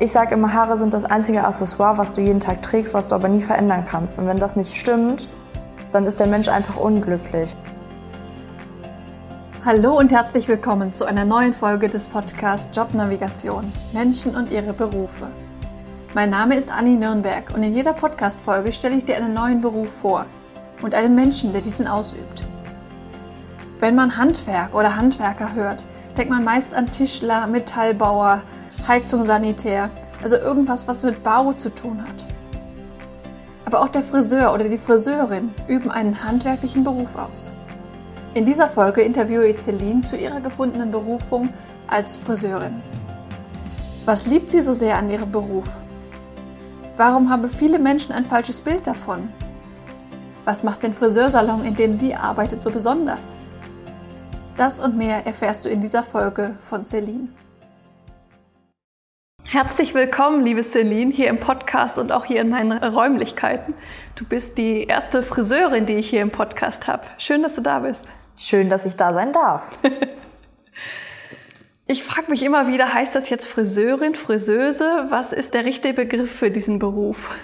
Ich sage immer, Haare sind das einzige Accessoire, was du jeden Tag trägst, was du aber nie verändern kannst. Und wenn das nicht stimmt, dann ist der Mensch einfach unglücklich. Hallo und herzlich willkommen zu einer neuen Folge des Podcasts Jobnavigation Menschen und ihre Berufe. Mein Name ist Anni Nürnberg und in jeder Podcast-Folge stelle ich dir einen neuen Beruf vor und einen Menschen, der diesen ausübt. Wenn man Handwerk oder Handwerker hört, denkt man meist an Tischler, Metallbauer, Heizung, Sanitär, also irgendwas, was mit Bau zu tun hat. Aber auch der Friseur oder die Friseurin üben einen handwerklichen Beruf aus. In dieser Folge interviewe ich Celine zu ihrer gefundenen Berufung als Friseurin. Was liebt sie so sehr an ihrem Beruf? Warum haben viele Menschen ein falsches Bild davon? Was macht den Friseursalon, in dem sie arbeitet, so besonders? Das und mehr erfährst du in dieser Folge von Celine. Herzlich willkommen, liebe Celine, hier im Podcast und auch hier in meinen Räumlichkeiten. Du bist die erste Friseurin, die ich hier im Podcast habe. Schön, dass du da bist. Schön, dass ich da sein darf. ich frage mich immer wieder, heißt das jetzt Friseurin, Friseuse? Was ist der richtige Begriff für diesen Beruf?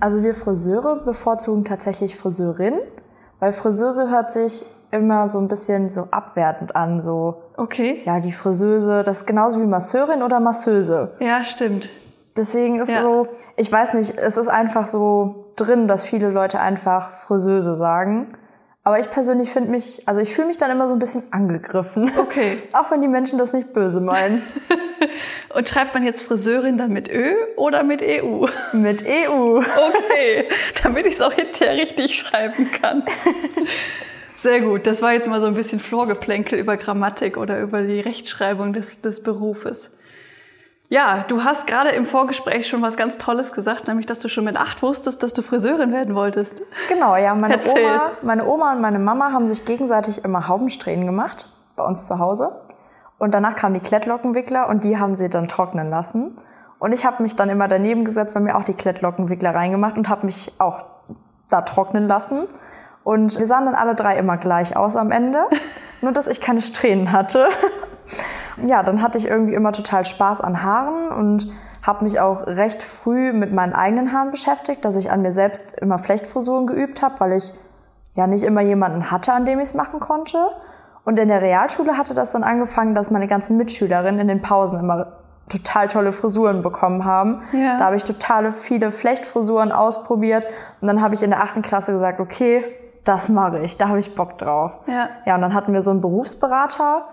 Also wir Friseure bevorzugen tatsächlich Friseurin, weil Friseuse hört sich immer so ein bisschen so abwertend an, so. Okay. Ja, die Friseuse, das ist genauso wie Masseurin oder Masseuse. Ja, stimmt. Deswegen ist ja. so, ich weiß nicht, es ist einfach so drin, dass viele Leute einfach Friseuse sagen. Aber ich persönlich finde mich, also ich fühle mich dann immer so ein bisschen angegriffen. Okay. Auch wenn die Menschen das nicht böse meinen. Und schreibt man jetzt Friseurin dann mit Ö oder mit EU? Mit EU. Okay, damit ich es auch hinterher richtig schreiben kann. Sehr gut. Das war jetzt mal so ein bisschen Florgeplänkel über Grammatik oder über die Rechtschreibung des, des Berufes. Ja, du hast gerade im Vorgespräch schon was ganz Tolles gesagt, nämlich, dass du schon mit acht wusstest, dass du Friseurin werden wolltest. Genau, ja. Meine Oma, meine Oma und meine Mama haben sich gegenseitig immer Haubensträhnen gemacht bei uns zu Hause. Und danach kamen die Klettlockenwickler und die haben sie dann trocknen lassen. Und ich habe mich dann immer daneben gesetzt und mir auch die Klettlockenwickler reingemacht und habe mich auch da trocknen lassen. Und wir sahen dann alle drei immer gleich aus am Ende, nur dass ich keine Strähnen hatte. ja, dann hatte ich irgendwie immer total Spaß an Haaren und habe mich auch recht früh mit meinen eigenen Haaren beschäftigt, dass ich an mir selbst immer Flechtfrisuren geübt habe, weil ich ja nicht immer jemanden hatte, an dem ich es machen konnte. Und in der Realschule hatte das dann angefangen, dass meine ganzen Mitschülerinnen in den Pausen immer total tolle Frisuren bekommen haben. Ja. Da habe ich totale viele Flechtfrisuren ausprobiert und dann habe ich in der achten Klasse gesagt, okay, das mache ich, da habe ich Bock drauf. Ja. ja, und dann hatten wir so einen Berufsberater,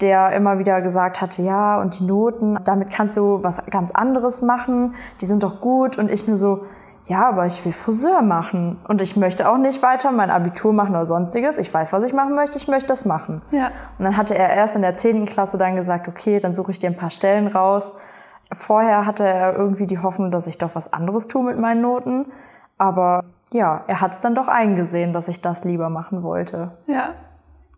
der immer wieder gesagt hatte, ja, und die Noten, damit kannst du was ganz anderes machen, die sind doch gut. Und ich nur so, ja, aber ich will Friseur machen. Und ich möchte auch nicht weiter mein Abitur machen oder sonstiges. Ich weiß, was ich machen möchte, ich möchte das machen. Ja. Und dann hatte er erst in der zehnten Klasse dann gesagt, okay, dann suche ich dir ein paar Stellen raus. Vorher hatte er irgendwie die Hoffnung, dass ich doch was anderes tue mit meinen Noten. Aber ja, er hat es dann doch eingesehen, dass ich das lieber machen wollte. Ja,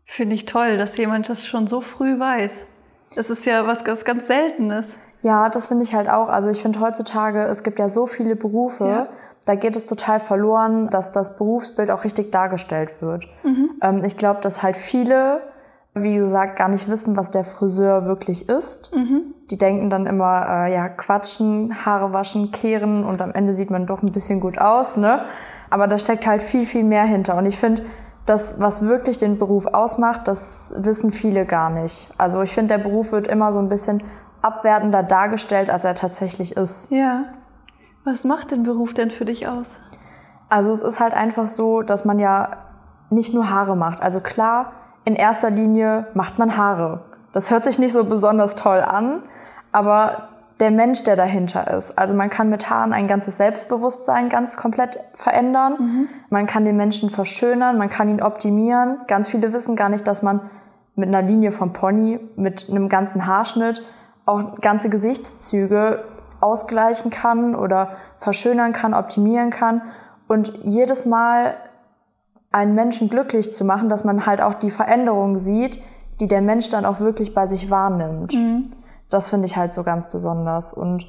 finde ich toll, dass jemand das schon so früh weiß. Das ist ja was ganz, ganz Seltenes. Ja, das finde ich halt auch. Also ich finde heutzutage, es gibt ja so viele Berufe, ja. da geht es total verloren, dass das Berufsbild auch richtig dargestellt wird. Mhm. Ähm, ich glaube, dass halt viele wie gesagt, gar nicht wissen, was der Friseur wirklich ist. Mhm. Die denken dann immer, äh, ja, quatschen, Haare waschen, kehren und am Ende sieht man doch ein bisschen gut aus, ne? Aber da steckt halt viel, viel mehr hinter. Und ich finde, das, was wirklich den Beruf ausmacht, das wissen viele gar nicht. Also ich finde, der Beruf wird immer so ein bisschen abwertender dargestellt, als er tatsächlich ist. Ja. Was macht den Beruf denn für dich aus? Also es ist halt einfach so, dass man ja nicht nur Haare macht. Also klar, in erster Linie macht man Haare. Das hört sich nicht so besonders toll an, aber der Mensch, der dahinter ist. Also man kann mit Haaren ein ganzes Selbstbewusstsein ganz komplett verändern. Mhm. Man kann den Menschen verschönern, man kann ihn optimieren. Ganz viele wissen gar nicht, dass man mit einer Linie vom Pony, mit einem ganzen Haarschnitt auch ganze Gesichtszüge ausgleichen kann oder verschönern kann, optimieren kann. Und jedes Mal einen Menschen glücklich zu machen, dass man halt auch die Veränderung sieht, die der Mensch dann auch wirklich bei sich wahrnimmt. Mhm. Das finde ich halt so ganz besonders. Und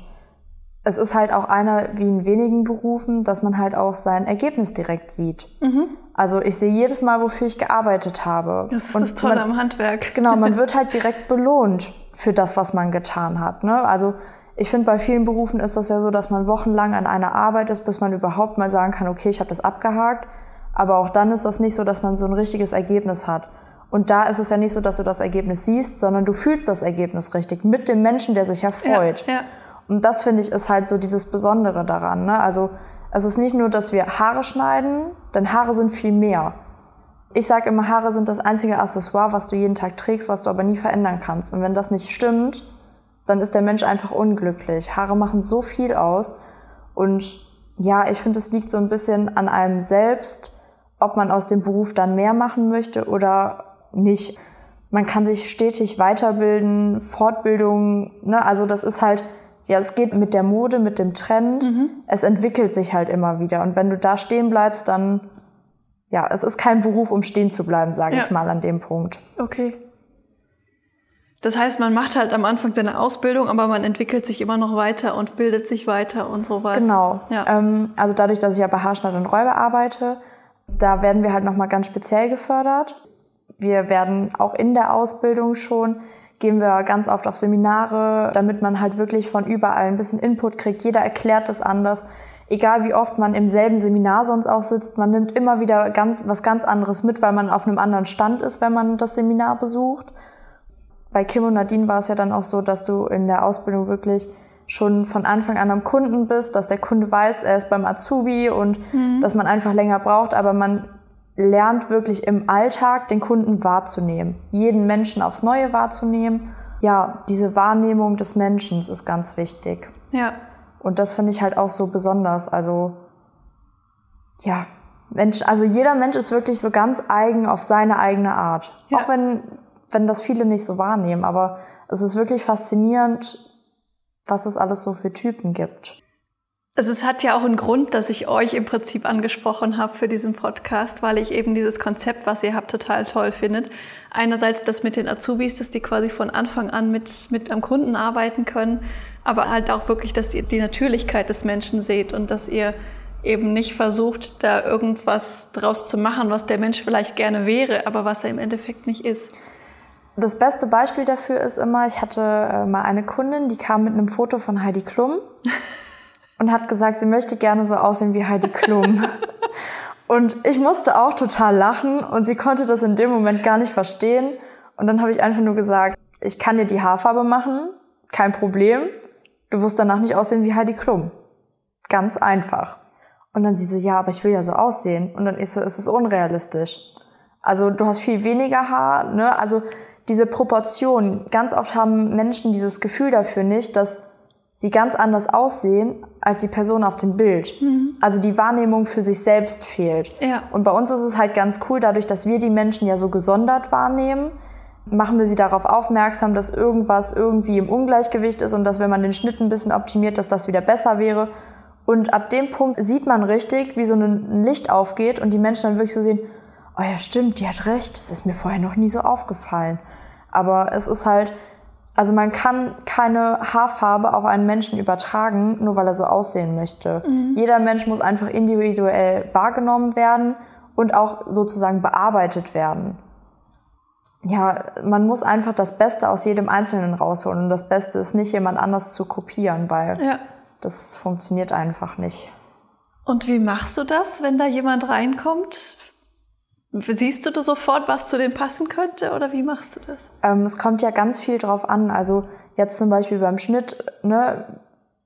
es ist halt auch einer wie in wenigen Berufen, dass man halt auch sein Ergebnis direkt sieht. Mhm. Also ich sehe jedes Mal, wofür ich gearbeitet habe. Das ist Und das Tolle man, am Handwerk. Genau, man wird halt direkt belohnt für das, was man getan hat. Ne? Also ich finde, bei vielen Berufen ist das ja so, dass man wochenlang an einer Arbeit ist, bis man überhaupt mal sagen kann, okay, ich habe das abgehakt. Aber auch dann ist das nicht so, dass man so ein richtiges Ergebnis hat. Und da ist es ja nicht so, dass du das Ergebnis siehst, sondern du fühlst das Ergebnis richtig mit dem Menschen, der sich ja freut. Ja, ja. Und das finde ich ist halt so dieses Besondere daran. Ne? Also es ist nicht nur, dass wir Haare schneiden, denn Haare sind viel mehr. Ich sage immer, Haare sind das einzige Accessoire, was du jeden Tag trägst, was du aber nie verändern kannst. Und wenn das nicht stimmt, dann ist der Mensch einfach unglücklich. Haare machen so viel aus. Und ja, ich finde, es liegt so ein bisschen an einem selbst, ob man aus dem Beruf dann mehr machen möchte oder nicht. Man kann sich stetig weiterbilden, Fortbildung, ne? also das ist halt, ja, es geht mit der Mode, mit dem Trend. Mhm. Es entwickelt sich halt immer wieder. Und wenn du da stehen bleibst, dann, ja, es ist kein Beruf, um stehen zu bleiben, sage ja. ich mal an dem Punkt. Okay. Das heißt, man macht halt am Anfang seine Ausbildung, aber man entwickelt sich immer noch weiter und bildet sich weiter und sowas. Genau. Ja. Ähm, also dadurch, dass ich ja bei Haarschnitt und Räuber arbeite, da werden wir halt nochmal ganz speziell gefördert. Wir werden auch in der Ausbildung schon, gehen wir ganz oft auf Seminare, damit man halt wirklich von überall ein bisschen Input kriegt. Jeder erklärt es anders. Egal wie oft man im selben Seminar sonst auch sitzt, man nimmt immer wieder ganz, was ganz anderes mit, weil man auf einem anderen Stand ist, wenn man das Seminar besucht bei Kim und Nadine war es ja dann auch so, dass du in der Ausbildung wirklich schon von Anfang an am Kunden bist, dass der Kunde weiß, er ist beim Azubi und mhm. dass man einfach länger braucht, aber man lernt wirklich im Alltag den Kunden wahrzunehmen, jeden Menschen aufs Neue wahrzunehmen. Ja, diese Wahrnehmung des Menschen ist ganz wichtig. Ja. Und das finde ich halt auch so besonders. Also, ja, Mensch, also jeder Mensch ist wirklich so ganz eigen auf seine eigene Art. Ja. Auch wenn wenn das viele nicht so wahrnehmen. Aber es ist wirklich faszinierend, was es alles so für Typen gibt. Also es hat ja auch einen Grund, dass ich euch im Prinzip angesprochen habe für diesen Podcast, weil ich eben dieses Konzept, was ihr habt, total toll findet. Einerseits das mit den Azubis, dass die quasi von Anfang an mit, mit am Kunden arbeiten können, aber halt auch wirklich, dass ihr die Natürlichkeit des Menschen seht und dass ihr eben nicht versucht, da irgendwas draus zu machen, was der Mensch vielleicht gerne wäre, aber was er im Endeffekt nicht ist. Das beste Beispiel dafür ist immer, ich hatte äh, mal eine Kundin, die kam mit einem Foto von Heidi Klum und hat gesagt, sie möchte gerne so aussehen wie Heidi Klum. und ich musste auch total lachen und sie konnte das in dem Moment gar nicht verstehen. Und dann habe ich einfach nur gesagt, ich kann dir die Haarfarbe machen, kein Problem. Du wirst danach nicht aussehen wie Heidi Klum. Ganz einfach. Und dann sie so, ja, aber ich will ja so aussehen. Und dann ist so, es ist unrealistisch. Also du hast viel weniger Haar, ne? Also diese Proportion. Ganz oft haben Menschen dieses Gefühl dafür nicht, dass sie ganz anders aussehen als die Person auf dem Bild. Mhm. Also die Wahrnehmung für sich selbst fehlt. Ja. Und bei uns ist es halt ganz cool, dadurch, dass wir die Menschen ja so gesondert wahrnehmen, machen wir sie darauf aufmerksam, dass irgendwas irgendwie im Ungleichgewicht ist und dass wenn man den Schnitt ein bisschen optimiert, dass das wieder besser wäre. Und ab dem Punkt sieht man richtig, wie so ein Licht aufgeht und die Menschen dann wirklich so sehen, oh ja, stimmt, die hat recht, das ist mir vorher noch nie so aufgefallen. Aber es ist halt, also man kann keine Haarfarbe auf einen Menschen übertragen, nur weil er so aussehen möchte. Mhm. Jeder Mensch muss einfach individuell wahrgenommen werden und auch sozusagen bearbeitet werden. Ja, man muss einfach das Beste aus jedem Einzelnen rausholen. Und das Beste ist nicht, jemand anders zu kopieren, weil ja. das funktioniert einfach nicht. Und wie machst du das, wenn da jemand reinkommt? Siehst du da sofort, was zu dem passen könnte oder wie machst du das? Ähm, es kommt ja ganz viel drauf an. Also jetzt zum Beispiel beim Schnitt, ne,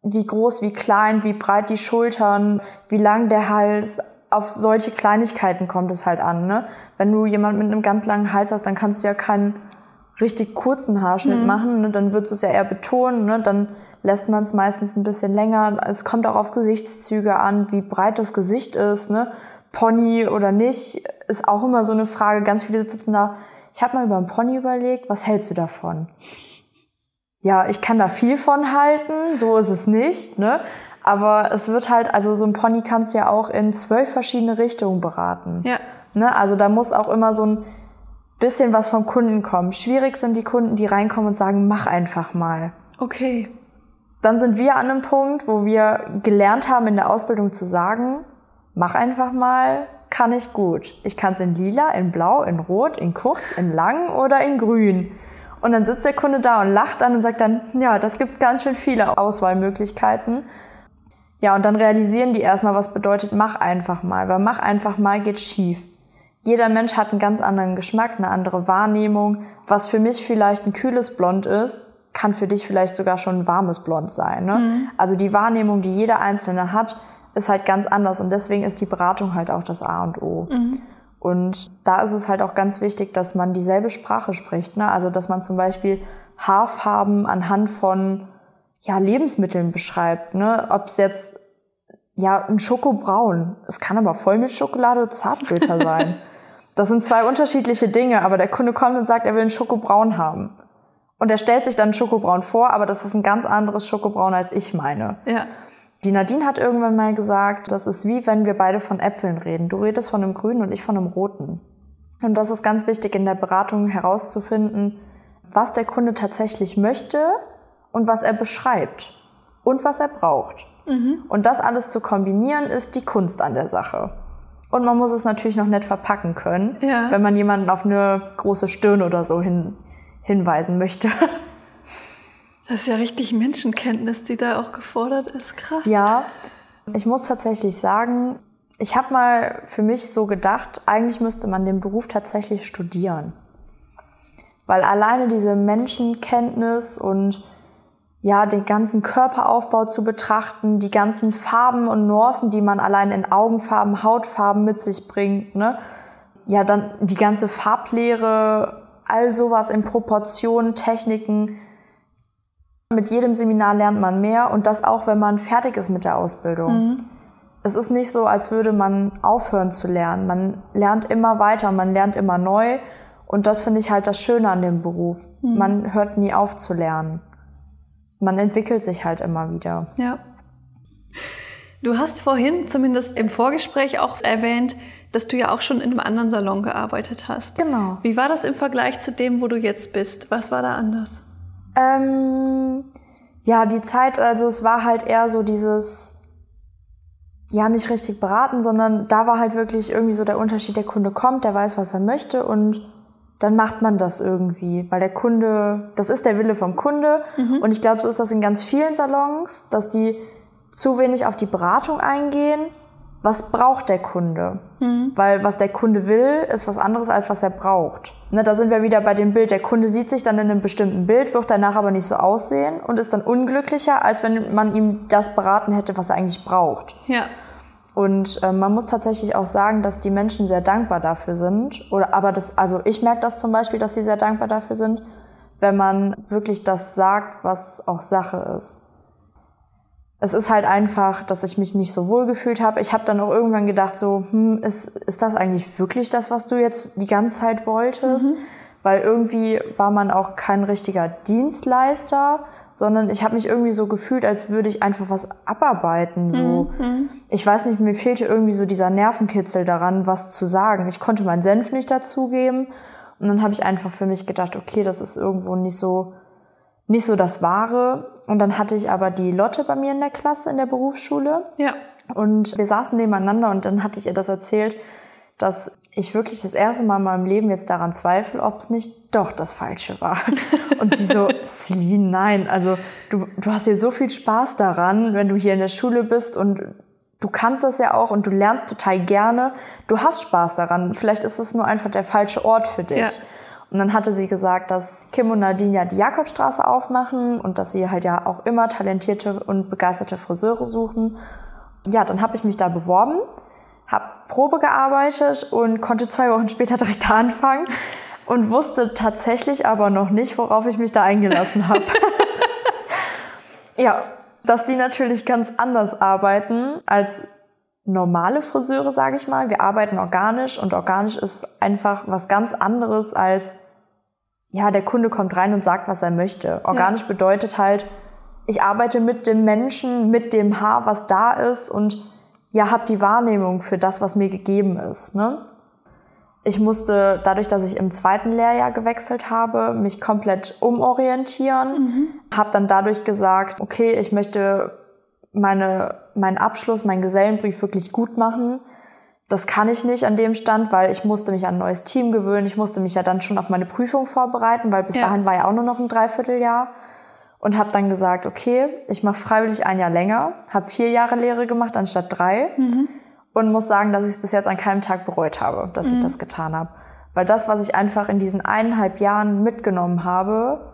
wie groß, wie klein, wie breit die Schultern, wie lang der Hals. Auf solche Kleinigkeiten kommt es halt an. Ne? Wenn du jemanden mit einem ganz langen Hals hast, dann kannst du ja keinen richtig kurzen Haarschnitt mhm. machen. Ne? Dann würdest du es ja eher betonen. Ne? Dann lässt man es meistens ein bisschen länger. Es kommt auch auf Gesichtszüge an, wie breit das Gesicht ist. Ne? Pony oder nicht, ist auch immer so eine Frage. Ganz viele sitzen da. Ich habe mal über einen Pony überlegt, was hältst du davon? Ja, ich kann da viel von halten, so ist es nicht, ne? Aber es wird halt, also so ein Pony kannst du ja auch in zwölf verschiedene Richtungen beraten. Ja. Ne? Also da muss auch immer so ein bisschen was vom Kunden kommen. Schwierig sind die Kunden, die reinkommen und sagen, mach einfach mal. Okay. Dann sind wir an einem Punkt, wo wir gelernt haben in der Ausbildung zu sagen, mach einfach mal, kann ich gut. Ich kann es in lila, in blau, in rot, in kurz, in lang oder in grün. Und dann sitzt der Kunde da und lacht dann und sagt dann, ja, das gibt ganz schön viele Auswahlmöglichkeiten. Ja, und dann realisieren die erstmal, was bedeutet, mach einfach mal. Weil mach einfach mal geht schief. Jeder Mensch hat einen ganz anderen Geschmack, eine andere Wahrnehmung. Was für mich vielleicht ein kühles Blond ist, kann für dich vielleicht sogar schon ein warmes Blond sein. Ne? Mhm. Also die Wahrnehmung, die jeder Einzelne hat, ist halt ganz anders. Und deswegen ist die Beratung halt auch das A und O. Mhm. Und da ist es halt auch ganz wichtig, dass man dieselbe Sprache spricht. Ne? Also dass man zum Beispiel Haarfarben anhand von ja, Lebensmitteln beschreibt. Ne? Ob es jetzt ja ein Schokobraun, es kann aber Vollmilchschokolade oder Zartbitter sein. Das sind zwei unterschiedliche Dinge, aber der Kunde kommt und sagt, er will einen Schokobraun haben. Und er stellt sich dann Schokobraun vor, aber das ist ein ganz anderes Schokobraun, als ich meine. Ja. Die Nadine hat irgendwann mal gesagt, das ist wie wenn wir beide von Äpfeln reden. Du redest von einem grünen und ich von einem roten. Und das ist ganz wichtig in der Beratung herauszufinden, was der Kunde tatsächlich möchte und was er beschreibt und was er braucht. Mhm. Und das alles zu kombinieren, ist die Kunst an der Sache. Und man muss es natürlich noch nett verpacken können, ja. wenn man jemanden auf eine große Stirn oder so hin, hinweisen möchte. Das ist ja richtig Menschenkenntnis, die da auch gefordert ist. Krass. Ja, ich muss tatsächlich sagen, ich habe mal für mich so gedacht, eigentlich müsste man den Beruf tatsächlich studieren. Weil alleine diese Menschenkenntnis und ja, den ganzen Körperaufbau zu betrachten, die ganzen Farben und Nuancen, die man allein in Augenfarben, Hautfarben mit sich bringt, ne? Ja, dann die ganze Farblehre, all sowas in Proportionen, Techniken, mit jedem Seminar lernt man mehr und das auch, wenn man fertig ist mit der Ausbildung. Mhm. Es ist nicht so, als würde man aufhören zu lernen. Man lernt immer weiter, man lernt immer neu und das finde ich halt das Schöne an dem Beruf. Mhm. Man hört nie auf zu lernen. Man entwickelt sich halt immer wieder. Ja. Du hast vorhin zumindest im Vorgespräch auch erwähnt, dass du ja auch schon in einem anderen Salon gearbeitet hast. Genau. Wie war das im Vergleich zu dem, wo du jetzt bist? Was war da anders? Ähm, ja, die Zeit, also es war halt eher so dieses, ja, nicht richtig beraten, sondern da war halt wirklich irgendwie so der Unterschied, der Kunde kommt, der weiß, was er möchte und dann macht man das irgendwie, weil der Kunde, das ist der Wille vom Kunde mhm. und ich glaube, so ist das in ganz vielen Salons, dass die zu wenig auf die Beratung eingehen was braucht der Kunde? Mhm. Weil was der Kunde will, ist was anderes als was er braucht. Ne, da sind wir wieder bei dem Bild. Der Kunde sieht sich dann in einem bestimmten Bild, wird danach aber nicht so aussehen und ist dann unglücklicher, als wenn man ihm das beraten hätte, was er eigentlich braucht. Ja. Und äh, man muss tatsächlich auch sagen, dass die Menschen sehr dankbar dafür sind. Oder aber das, also ich merke das zum Beispiel, dass sie sehr dankbar dafür sind, wenn man wirklich das sagt, was auch Sache ist es ist halt einfach, dass ich mich nicht so wohl gefühlt habe. Ich habe dann auch irgendwann gedacht, so, hm, ist, ist das eigentlich wirklich das, was du jetzt die ganze Zeit wolltest? Mhm. Weil irgendwie war man auch kein richtiger Dienstleister, sondern ich habe mich irgendwie so gefühlt, als würde ich einfach was abarbeiten. So. Mhm. Ich weiß nicht, mir fehlte irgendwie so dieser Nervenkitzel daran, was zu sagen. Ich konnte meinen Senf nicht dazugeben. Und dann habe ich einfach für mich gedacht, okay, das ist irgendwo nicht so nicht so das Wahre. Und dann hatte ich aber die Lotte bei mir in der Klasse in der Berufsschule. Ja. Und wir saßen nebeneinander und dann hatte ich ihr das erzählt, dass ich wirklich das erste Mal in meinem Leben jetzt daran zweifle, ob es nicht doch das Falsche war. Und sie so, Celine, nein, also du, du hast hier so viel Spaß daran, wenn du hier in der Schule bist und du kannst das ja auch und du lernst total gerne. Du hast Spaß daran. Vielleicht ist es nur einfach der falsche Ort für dich. Ja. Und dann hatte sie gesagt, dass Kim und Nadine ja die Jakobstraße aufmachen und dass sie halt ja auch immer talentierte und begeisterte Friseure suchen. Ja, dann habe ich mich da beworben, habe Probe gearbeitet und konnte zwei Wochen später direkt anfangen und wusste tatsächlich aber noch nicht, worauf ich mich da eingelassen habe. ja, dass die natürlich ganz anders arbeiten als normale Friseure, sage ich mal. Wir arbeiten organisch und organisch ist einfach was ganz anderes als, ja, der Kunde kommt rein und sagt, was er möchte. Organisch ja. bedeutet halt, ich arbeite mit dem Menschen, mit dem Haar, was da ist und ja, habe die Wahrnehmung für das, was mir gegeben ist. Ne? Ich musste, dadurch, dass ich im zweiten Lehrjahr gewechselt habe, mich komplett umorientieren. Mhm. Habe dann dadurch gesagt, okay, ich möchte meine, meinen Abschluss, meinen Gesellenbrief wirklich gut machen. das kann ich nicht an dem Stand, weil ich musste mich an ein neues Team gewöhnen. Ich musste mich ja dann schon auf meine Prüfung vorbereiten, weil bis ja. dahin war ja auch nur noch ein Dreivierteljahr. Und habe dann gesagt, okay, ich mache freiwillig ein Jahr länger, habe vier Jahre Lehre gemacht anstatt drei mhm. und muss sagen, dass ich es bis jetzt an keinem Tag bereut habe, dass mhm. ich das getan habe. Weil das, was ich einfach in diesen eineinhalb Jahren mitgenommen habe,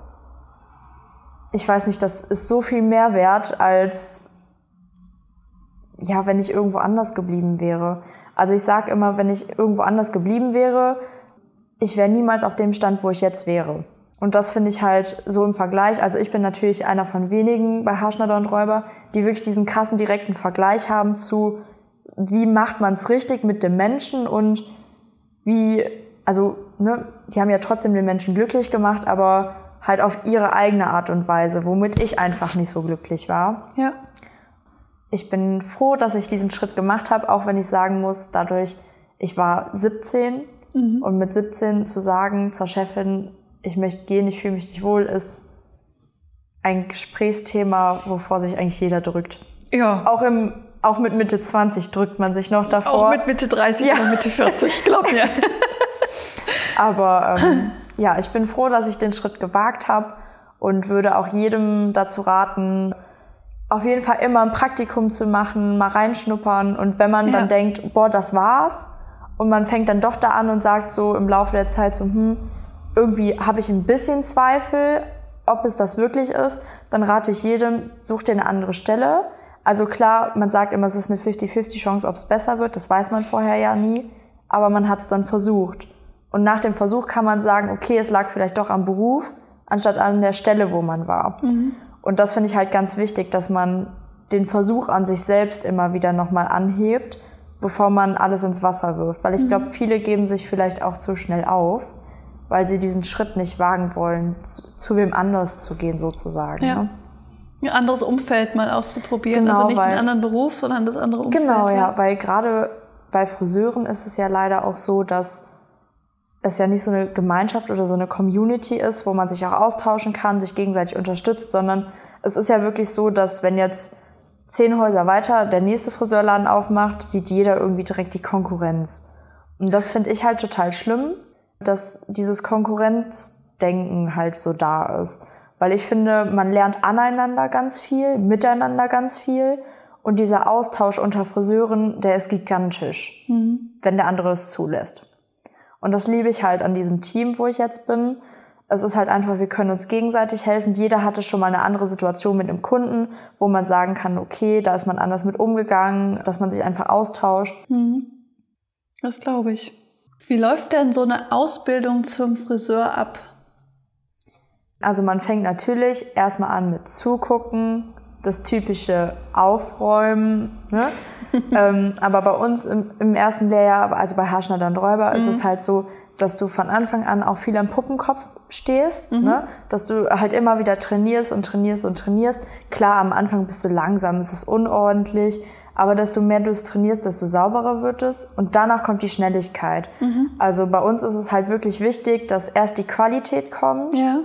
ich weiß nicht, das ist so viel mehr wert, als ja, wenn ich irgendwo anders geblieben wäre. Also ich sage immer, wenn ich irgendwo anders geblieben wäre, ich wäre niemals auf dem Stand, wo ich jetzt wäre. Und das finde ich halt so im Vergleich. Also ich bin natürlich einer von wenigen bei Haarschneider und Räuber, die wirklich diesen krassen direkten Vergleich haben zu, wie macht man es richtig mit dem Menschen und wie, also, ne, die haben ja trotzdem den Menschen glücklich gemacht, aber halt auf ihre eigene Art und Weise, womit ich einfach nicht so glücklich war. Ja ich bin froh, dass ich diesen Schritt gemacht habe, auch wenn ich sagen muss, dadurch, ich war 17 mhm. und mit 17 zu sagen zur Chefin, ich möchte gehen, ich fühle mich nicht wohl, ist ein Gesprächsthema, wovor sich eigentlich jeder drückt. Ja. Auch im auch mit Mitte 20 drückt man sich noch davor. Auch mit Mitte 30 ja. oder Mitte 40, glaub mir. Aber ähm, ja, ich bin froh, dass ich den Schritt gewagt habe und würde auch jedem dazu raten, auf jeden Fall immer ein Praktikum zu machen, mal reinschnuppern und wenn man ja. dann denkt, boah, das war's und man fängt dann doch da an und sagt so im Laufe der Zeit so, hm, irgendwie habe ich ein bisschen Zweifel, ob es das wirklich ist, dann rate ich jedem, such dir eine andere Stelle. Also klar, man sagt immer, es ist eine 50-50 Chance, ob es besser wird, das weiß man vorher ja nie, aber man hat es dann versucht. Und nach dem Versuch kann man sagen, okay, es lag vielleicht doch am Beruf, anstatt an der Stelle, wo man war. Mhm. Und das finde ich halt ganz wichtig, dass man den Versuch an sich selbst immer wieder nochmal anhebt, bevor man alles ins Wasser wirft. Weil ich mhm. glaube, viele geben sich vielleicht auch zu schnell auf, weil sie diesen Schritt nicht wagen wollen, zu, zu wem anders zu gehen sozusagen. Ja. Ne? Ein anderes Umfeld mal auszuprobieren. Genau, also nicht weil, den anderen Beruf, sondern das andere Umfeld. Genau, ja, ja weil gerade bei Friseuren ist es ja leider auch so, dass es ja nicht so eine Gemeinschaft oder so eine Community ist, wo man sich auch austauschen kann, sich gegenseitig unterstützt, sondern es ist ja wirklich so, dass wenn jetzt zehn Häuser weiter der nächste Friseurladen aufmacht, sieht jeder irgendwie direkt die Konkurrenz. Und das finde ich halt total schlimm, dass dieses Konkurrenzdenken halt so da ist. Weil ich finde, man lernt aneinander ganz viel, miteinander ganz viel. Und dieser Austausch unter Friseuren, der ist gigantisch, mhm. wenn der andere es zulässt. Und das liebe ich halt an diesem Team, wo ich jetzt bin. Es ist halt einfach, wir können uns gegenseitig helfen. Jeder hatte schon mal eine andere Situation mit einem Kunden, wo man sagen kann, okay, da ist man anders mit umgegangen, dass man sich einfach austauscht. Mhm. Das glaube ich. Wie läuft denn so eine Ausbildung zum Friseur ab? Also man fängt natürlich erstmal an mit Zugucken, das typische Aufräumen. Ne? ähm, aber bei uns im, im, ersten Lehrjahr, also bei Haarschneider und Räuber, mhm. ist es halt so, dass du von Anfang an auch viel am Puppenkopf stehst, mhm. ne? dass du halt immer wieder trainierst und trainierst und trainierst. Klar, am Anfang bist du langsam, es ist unordentlich, aber desto mehr du es trainierst, desto sauberer wird es und danach kommt die Schnelligkeit. Mhm. Also bei uns ist es halt wirklich wichtig, dass erst die Qualität kommt ja.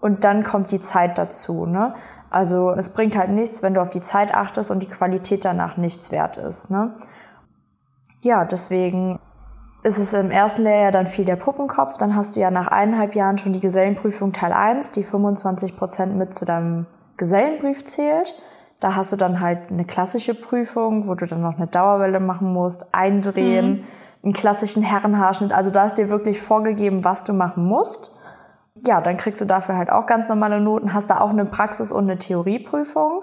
und dann kommt die Zeit dazu. Ne? Also es bringt halt nichts, wenn du auf die Zeit achtest und die Qualität danach nichts wert ist. Ne? Ja, deswegen ist es im ersten Lehrjahr dann viel der Puppenkopf. Dann hast du ja nach eineinhalb Jahren schon die Gesellenprüfung Teil 1, die 25 Prozent mit zu deinem Gesellenbrief zählt. Da hast du dann halt eine klassische Prüfung, wo du dann noch eine Dauerwelle machen musst, eindrehen, mhm. einen klassischen Herrenhaarschnitt. Also da ist dir wirklich vorgegeben, was du machen musst ja, dann kriegst du dafür halt auch ganz normale Noten, hast da auch eine Praxis- und eine Theorieprüfung.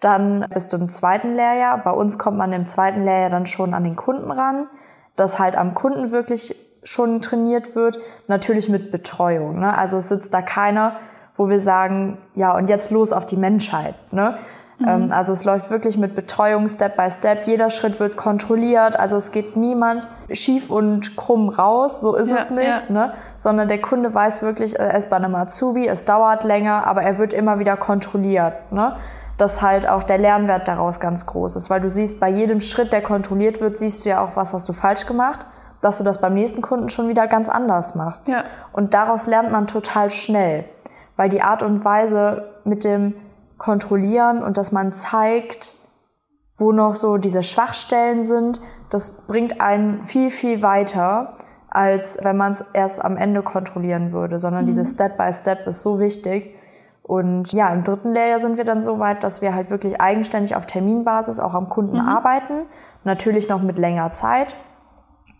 Dann bist du im zweiten Lehrjahr. Bei uns kommt man im zweiten Lehrjahr dann schon an den Kunden ran, dass halt am Kunden wirklich schon trainiert wird. Natürlich mit Betreuung. Ne? Also es sitzt da keiner, wo wir sagen, ja, und jetzt los auf die Menschheit. Ne? Mhm. Ähm, also es läuft wirklich mit Betreuung Step by Step. Jeder Schritt wird kontrolliert. Also es geht niemand schief und krumm raus. So ist ja, es nicht. Ja. Ne? Sondern der Kunde weiß wirklich, er ist bei einem Azubi, es dauert länger, aber er wird immer wieder kontrolliert. Ne? Dass halt auch der Lernwert daraus ganz groß ist. Weil du siehst, bei jedem Schritt, der kontrolliert wird, siehst du ja auch, was hast du falsch gemacht dass du das beim nächsten Kunden schon wieder ganz anders machst. Ja. Und daraus lernt man total schnell, weil die Art und Weise mit dem kontrollieren und dass man zeigt, wo noch so diese Schwachstellen sind, das bringt einen viel, viel weiter, als wenn man es erst am Ende kontrollieren würde, sondern mhm. dieses Step by Step ist so wichtig. Und ja, im dritten Lehrjahr sind wir dann so weit, dass wir halt wirklich eigenständig auf Terminbasis auch am Kunden mhm. arbeiten. Natürlich noch mit länger Zeit,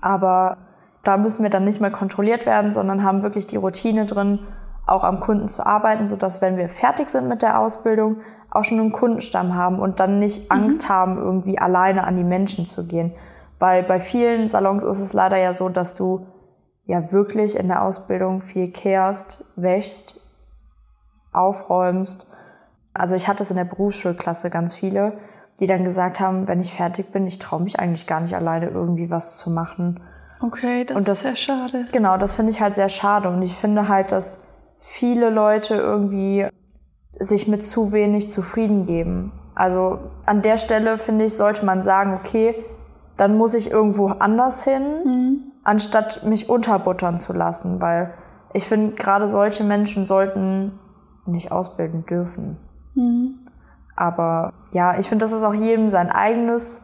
aber da müssen wir dann nicht mehr kontrolliert werden, sondern haben wirklich die Routine drin, auch am Kunden zu arbeiten, sodass wenn wir fertig sind mit der Ausbildung, auch schon einen Kundenstamm haben und dann nicht mhm. Angst haben, irgendwie alleine an die Menschen zu gehen. Weil bei vielen Salons ist es leider ja so, dass du ja wirklich in der Ausbildung viel kehrst, wäschst, aufräumst. Also ich hatte es in der Berufsschulklasse ganz viele, die dann gesagt haben, wenn ich fertig bin, ich traue mich eigentlich gar nicht alleine irgendwie was zu machen. Okay, das, das ist sehr schade. Genau, das finde ich halt sehr schade. Und ich finde halt, dass viele Leute irgendwie sich mit zu wenig zufrieden geben. Also an der Stelle, finde ich, sollte man sagen, okay, dann muss ich irgendwo anders hin, mhm. anstatt mich unterbuttern zu lassen, weil ich finde, gerade solche Menschen sollten nicht ausbilden dürfen. Mhm. Aber ja, ich finde, das ist auch jedem sein eigenes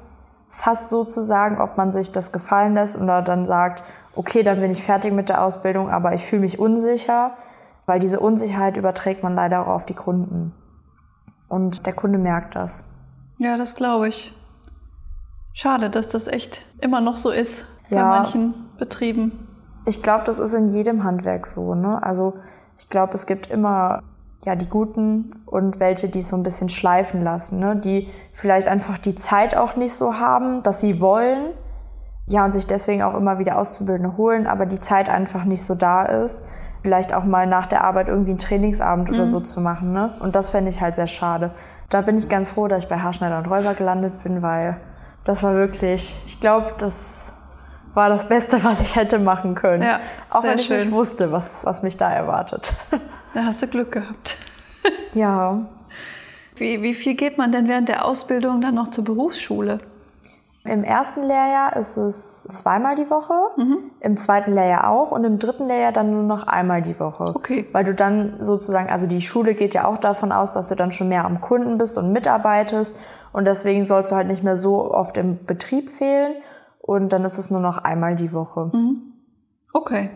fast sozusagen, ob man sich das gefallen lässt oder dann sagt, okay, dann bin ich fertig mit der Ausbildung, aber ich fühle mich unsicher, weil diese Unsicherheit überträgt man leider auch auf die Kunden. Und der Kunde merkt das. Ja, das glaube ich. Schade, dass das echt immer noch so ist bei ja, manchen Betrieben. Ich glaube, das ist in jedem Handwerk so. Ne? Also ich glaube, es gibt immer ja, die Guten und welche, die es so ein bisschen schleifen lassen, ne? die vielleicht einfach die Zeit auch nicht so haben, dass sie wollen, ja, und sich deswegen auch immer wieder Auszubildende holen, aber die Zeit einfach nicht so da ist. Vielleicht auch mal nach der Arbeit irgendwie einen Trainingsabend mhm. oder so zu machen. Ne? Und das fände ich halt sehr schade. Da bin ich ganz froh, dass ich bei Haarschneider und Räuber gelandet bin, weil das war wirklich, ich glaube, das war das Beste, was ich hätte machen können. Ja, auch wenn ich schön. nicht wusste, was, was mich da erwartet. Da hast du Glück gehabt. Ja. Wie, wie viel geht man denn während der Ausbildung dann noch zur Berufsschule? Im ersten Lehrjahr ist es zweimal die Woche, mhm. im zweiten Lehrjahr auch und im dritten Lehrjahr dann nur noch einmal die Woche. Okay. Weil du dann sozusagen, also die Schule geht ja auch davon aus, dass du dann schon mehr am Kunden bist und mitarbeitest und deswegen sollst du halt nicht mehr so oft im Betrieb fehlen und dann ist es nur noch einmal die Woche. Mhm. Okay.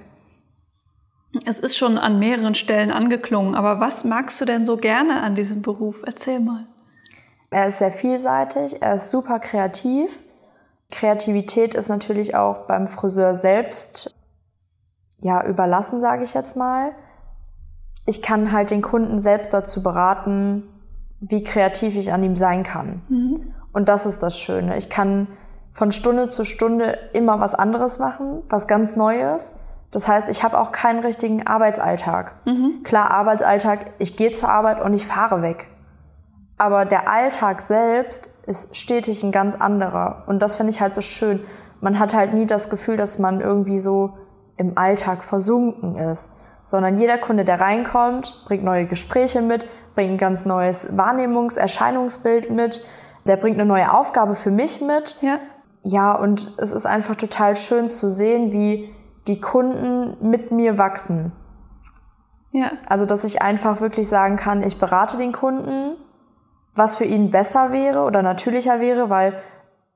Es ist schon an mehreren Stellen angeklungen, aber was magst du denn so gerne an diesem Beruf? Erzähl mal. Er ist sehr vielseitig, er ist super kreativ. Kreativität ist natürlich auch beim Friseur selbst ja überlassen, sage ich jetzt mal. Ich kann halt den Kunden selbst dazu beraten, wie kreativ ich an ihm sein kann. Mhm. Und das ist das Schöne. Ich kann von Stunde zu Stunde immer was anderes machen, was ganz Neues. Das heißt, ich habe auch keinen richtigen Arbeitsalltag. Mhm. Klar, Arbeitsalltag, ich gehe zur Arbeit und ich fahre weg. Aber der Alltag selbst ist stetig ein ganz anderer. Und das finde ich halt so schön. Man hat halt nie das Gefühl, dass man irgendwie so im Alltag versunken ist. Sondern jeder Kunde, der reinkommt, bringt neue Gespräche mit, bringt ein ganz neues Wahrnehmungs-, Erscheinungsbild mit. Der bringt eine neue Aufgabe für mich mit. Ja. Ja, und es ist einfach total schön zu sehen, wie die Kunden mit mir wachsen. Ja. Also, dass ich einfach wirklich sagen kann, ich berate den Kunden, was für ihn besser wäre oder natürlicher wäre, weil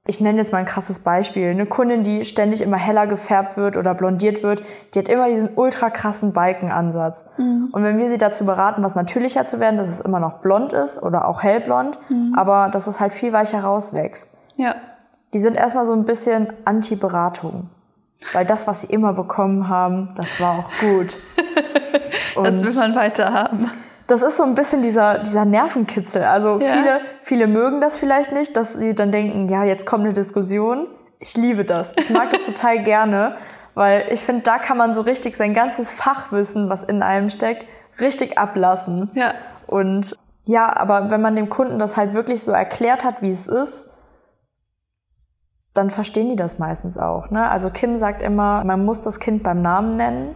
ich nenne jetzt mal ein krasses Beispiel. Eine Kundin, die ständig immer heller gefärbt wird oder blondiert wird, die hat immer diesen ultra krassen Balkenansatz. Mhm. Und wenn wir sie dazu beraten, was natürlicher zu werden, dass es immer noch blond ist oder auch hellblond, mhm. aber dass es halt viel weicher rauswächst. Ja. Die sind erstmal so ein bisschen Anti-Beratung. Weil das, was sie immer bekommen haben, das war auch gut. das will man weiter haben. Das ist so ein bisschen dieser, dieser Nervenkitzel. Also ja. viele, viele mögen das vielleicht nicht, dass sie dann denken, ja, jetzt kommt eine Diskussion. Ich liebe das. Ich mag das total gerne, weil ich finde, da kann man so richtig sein ganzes Fachwissen, was in einem steckt, richtig ablassen. Ja. Und ja, aber wenn man dem Kunden das halt wirklich so erklärt hat, wie es ist, dann verstehen die das meistens auch. Ne? Also Kim sagt immer, man muss das Kind beim Namen nennen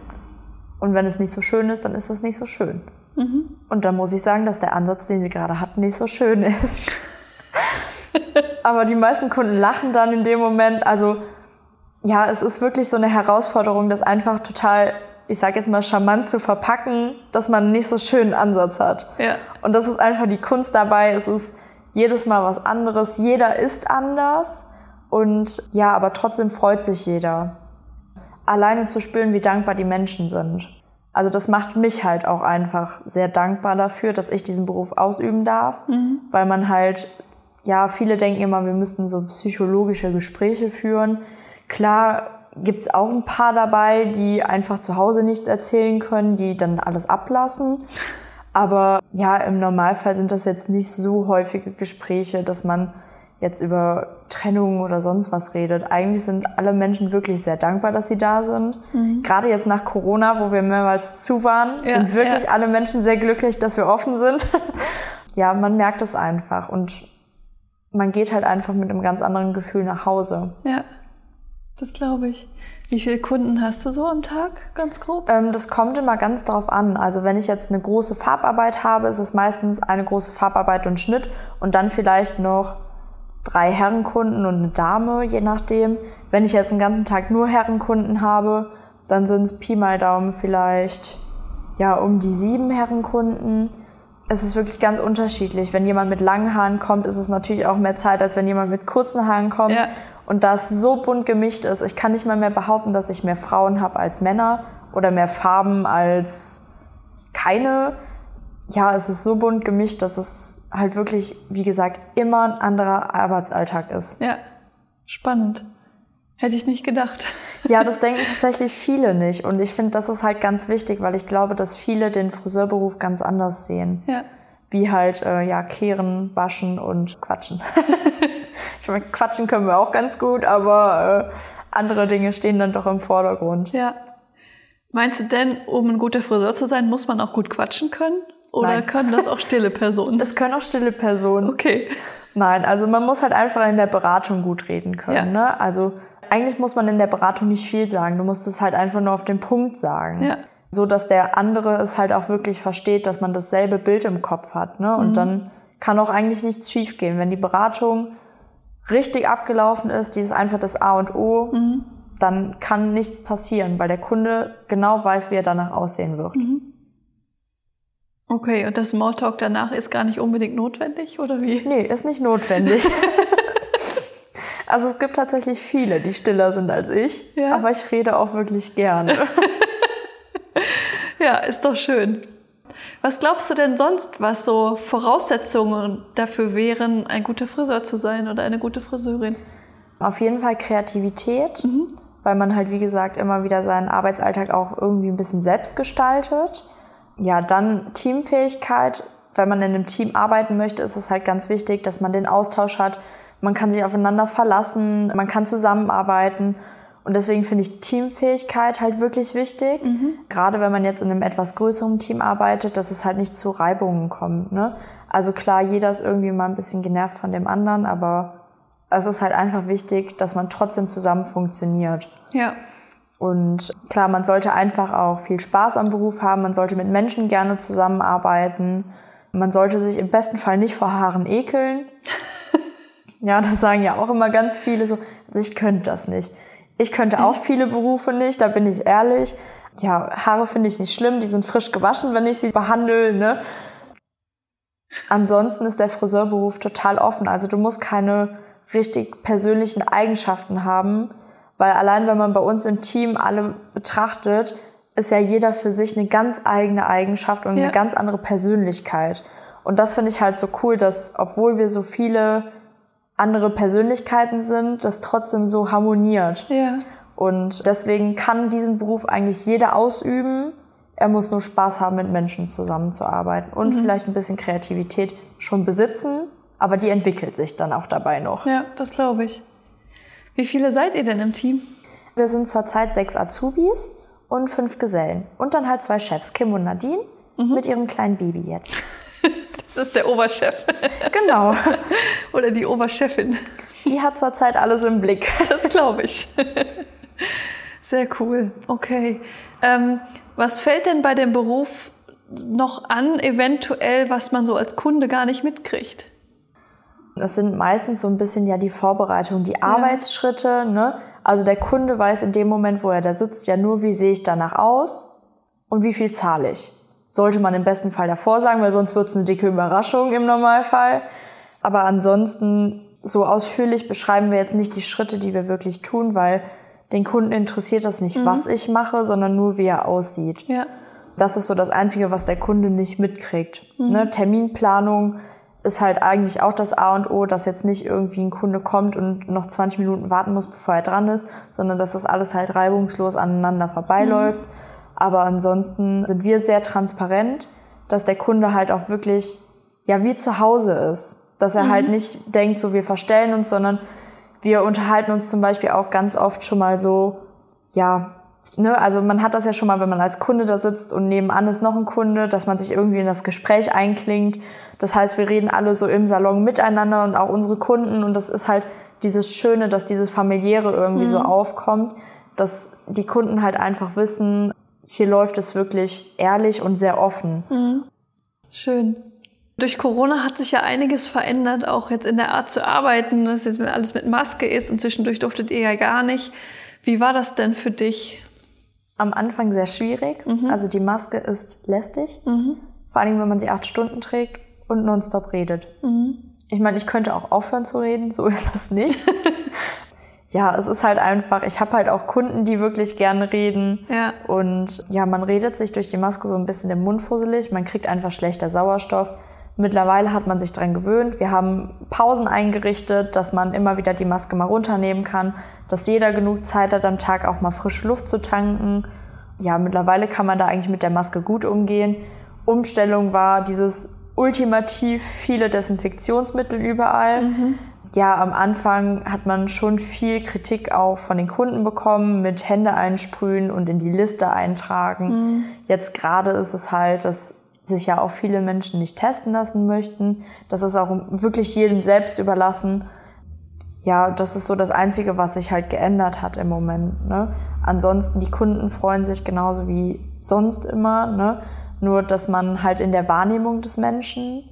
und wenn es nicht so schön ist, dann ist es nicht so schön. Mhm. Und dann muss ich sagen, dass der Ansatz, den sie gerade hat, nicht so schön ist. Aber die meisten Kunden lachen dann in dem Moment. Also ja, es ist wirklich so eine Herausforderung, das einfach total, ich sage jetzt mal, charmant zu verpacken, dass man nicht so schönen Ansatz hat. Ja. Und das ist einfach die Kunst dabei. Es ist jedes Mal was anderes. Jeder ist anders. Und ja, aber trotzdem freut sich jeder. Alleine zu spüren, wie dankbar die Menschen sind. Also das macht mich halt auch einfach sehr dankbar dafür, dass ich diesen Beruf ausüben darf, mhm. weil man halt, ja, viele denken immer, wir müssten so psychologische Gespräche führen. Klar gibt's auch ein paar dabei, die einfach zu Hause nichts erzählen können, die dann alles ablassen. Aber ja, im Normalfall sind das jetzt nicht so häufige Gespräche, dass man jetzt über Trennung oder sonst was redet. Eigentlich sind alle Menschen wirklich sehr dankbar, dass sie da sind. Mhm. Gerade jetzt nach Corona, wo wir mehrmals zu waren, ja, sind wirklich ja. alle Menschen sehr glücklich, dass wir offen sind. ja, man merkt es einfach und man geht halt einfach mit einem ganz anderen Gefühl nach Hause. Ja, das glaube ich. Wie viele Kunden hast du so am Tag, ganz grob? Ähm, das kommt immer ganz drauf an. Also wenn ich jetzt eine große Farbarbeit habe, ist es meistens eine große Farbarbeit und Schnitt und dann vielleicht noch drei Herrenkunden und eine Dame, je nachdem. Wenn ich jetzt einen ganzen Tag nur Herrenkunden habe, dann sind es Pi mal Daumen vielleicht ja um die sieben Herrenkunden. Es ist wirklich ganz unterschiedlich. Wenn jemand mit langen Haaren kommt, ist es natürlich auch mehr Zeit, als wenn jemand mit kurzen Haaren kommt. Ja. Und da es so bunt gemischt ist, ich kann nicht mal mehr behaupten, dass ich mehr Frauen habe als Männer oder mehr Farben als keine. Ja, es ist so bunt gemischt, dass es halt wirklich, wie gesagt, immer ein anderer Arbeitsalltag ist. Ja, spannend. Hätte ich nicht gedacht. Ja, das denken tatsächlich viele nicht. Und ich finde, das ist halt ganz wichtig, weil ich glaube, dass viele den Friseurberuf ganz anders sehen. Ja. Wie halt, äh, ja, kehren, waschen und quatschen. Ich meine, quatschen können wir auch ganz gut, aber äh, andere Dinge stehen dann doch im Vordergrund. Ja. Meinst du denn, um ein guter Friseur zu sein, muss man auch gut quatschen können? Oder Nein. können das auch stille Personen? Das können auch stille Personen. Okay. Nein, also man muss halt einfach in der Beratung gut reden können. Ja. Ne? Also eigentlich muss man in der Beratung nicht viel sagen. Du musst es halt einfach nur auf den Punkt sagen. Ja. So dass der andere es halt auch wirklich versteht, dass man dasselbe Bild im Kopf hat. Ne? Und mhm. dann kann auch eigentlich nichts schiefgehen. Wenn die Beratung richtig abgelaufen ist, dieses einfach das A und O, mhm. dann kann nichts passieren, weil der Kunde genau weiß, wie er danach aussehen wird. Mhm. Okay, und das Smalltalk danach ist gar nicht unbedingt notwendig, oder wie? Nee, ist nicht notwendig. also es gibt tatsächlich viele, die stiller sind als ich, ja. aber ich rede auch wirklich gerne. ja, ist doch schön. Was glaubst du denn sonst, was so Voraussetzungen dafür wären, ein guter Friseur zu sein oder eine gute Friseurin? Auf jeden Fall Kreativität, mhm. weil man halt, wie gesagt, immer wieder seinen Arbeitsalltag auch irgendwie ein bisschen selbst gestaltet. Ja, dann Teamfähigkeit. Wenn man in einem Team arbeiten möchte, ist es halt ganz wichtig, dass man den Austausch hat. Man kann sich aufeinander verlassen, man kann zusammenarbeiten und deswegen finde ich Teamfähigkeit halt wirklich wichtig. Mhm. Gerade wenn man jetzt in einem etwas größeren Team arbeitet, dass es halt nicht zu Reibungen kommt. Ne? Also klar, jeder ist irgendwie mal ein bisschen genervt von dem anderen, aber es ist halt einfach wichtig, dass man trotzdem zusammen funktioniert. Ja. Und klar, man sollte einfach auch viel Spaß am Beruf haben, man sollte mit Menschen gerne zusammenarbeiten. Man sollte sich im besten Fall nicht vor Haaren ekeln. ja, das sagen ja auch immer ganz viele so, also ich könnte das nicht. Ich könnte auch viele Berufe nicht, da bin ich ehrlich. Ja, Haare finde ich nicht schlimm, die sind frisch gewaschen, wenn ich sie behandle. Ne? Ansonsten ist der Friseurberuf total offen. Also du musst keine richtig persönlichen Eigenschaften haben, weil allein wenn man bei uns im Team alle betrachtet, ist ja jeder für sich eine ganz eigene Eigenschaft und ja. eine ganz andere Persönlichkeit. Und das finde ich halt so cool, dass obwohl wir so viele andere Persönlichkeiten sind, das trotzdem so harmoniert. Ja. Und deswegen kann diesen Beruf eigentlich jeder ausüben. Er muss nur Spaß haben, mit Menschen zusammenzuarbeiten und mhm. vielleicht ein bisschen Kreativität schon besitzen, aber die entwickelt sich dann auch dabei noch. Ja, das glaube ich. Wie viele seid ihr denn im Team? Wir sind zurzeit sechs Azubis und fünf Gesellen. Und dann halt zwei Chefs, Kim und Nadine, mhm. mit ihrem kleinen Baby jetzt. Das ist der Oberchef. Genau. Oder die Oberchefin. Die hat zurzeit alles im Blick. Das glaube ich. Sehr cool. Okay. Ähm, was fällt denn bei dem Beruf noch an, eventuell, was man so als Kunde gar nicht mitkriegt? Das sind meistens so ein bisschen ja die Vorbereitung, die ja. Arbeitsschritte. Ne? Also der Kunde weiß in dem Moment, wo er da sitzt, ja nur, wie sehe ich danach aus und wie viel zahle ich. Sollte man im besten Fall davor sagen, weil sonst wird es eine dicke Überraschung im Normalfall. Aber ansonsten so ausführlich beschreiben wir jetzt nicht die Schritte, die wir wirklich tun, weil den Kunden interessiert das nicht, mhm. was ich mache, sondern nur, wie er aussieht. Ja. Das ist so das Einzige, was der Kunde nicht mitkriegt. Mhm. Ne? Terminplanung ist halt eigentlich auch das A und O, dass jetzt nicht irgendwie ein Kunde kommt und noch 20 Minuten warten muss, bevor er dran ist, sondern dass das alles halt reibungslos aneinander vorbeiläuft. Mhm. Aber ansonsten sind wir sehr transparent, dass der Kunde halt auch wirklich, ja, wie zu Hause ist. Dass er mhm. halt nicht denkt, so wir verstellen uns, sondern wir unterhalten uns zum Beispiel auch ganz oft schon mal so, ja, ne, also man hat das ja schon mal, wenn man als Kunde da sitzt und nebenan ist noch ein Kunde, dass man sich irgendwie in das Gespräch einklingt. Das heißt, wir reden alle so im Salon miteinander und auch unsere Kunden und das ist halt dieses Schöne, dass dieses familiäre irgendwie mhm. so aufkommt, dass die Kunden halt einfach wissen, hier läuft es wirklich ehrlich und sehr offen. Mhm. Schön. Durch Corona hat sich ja einiges verändert, auch jetzt in der Art zu arbeiten, dass jetzt alles mit Maske ist und zwischendurch durftet ihr ja gar nicht. Wie war das denn für dich? Am Anfang sehr schwierig. Mhm. Also die Maske ist lästig, mhm. vor allem wenn man sie acht Stunden trägt und nonstop redet. Mhm. Ich meine, ich könnte auch aufhören zu reden, so ist das nicht. ja, es ist halt einfach, ich habe halt auch Kunden, die wirklich gerne reden. Ja. Und ja, man redet sich durch die Maske so ein bisschen den Mund fusselig, man kriegt einfach schlechter Sauerstoff. Mittlerweile hat man sich dran gewöhnt. Wir haben Pausen eingerichtet, dass man immer wieder die Maske mal runternehmen kann, dass jeder genug Zeit hat, am Tag auch mal frische Luft zu tanken. Ja, mittlerweile kann man da eigentlich mit der Maske gut umgehen. Umstellung war dieses ultimativ viele Desinfektionsmittel überall. Mhm. Ja, am Anfang hat man schon viel Kritik auch von den Kunden bekommen mit Hände einsprühen und in die Liste eintragen. Mhm. Jetzt gerade ist es halt, dass sich ja auch viele Menschen nicht testen lassen möchten. Das ist auch wirklich jedem selbst überlassen. Ja, das ist so das Einzige, was sich halt geändert hat im Moment. Ne? Ansonsten, die Kunden freuen sich genauso wie sonst immer. Ne? Nur, dass man halt in der Wahrnehmung des Menschen,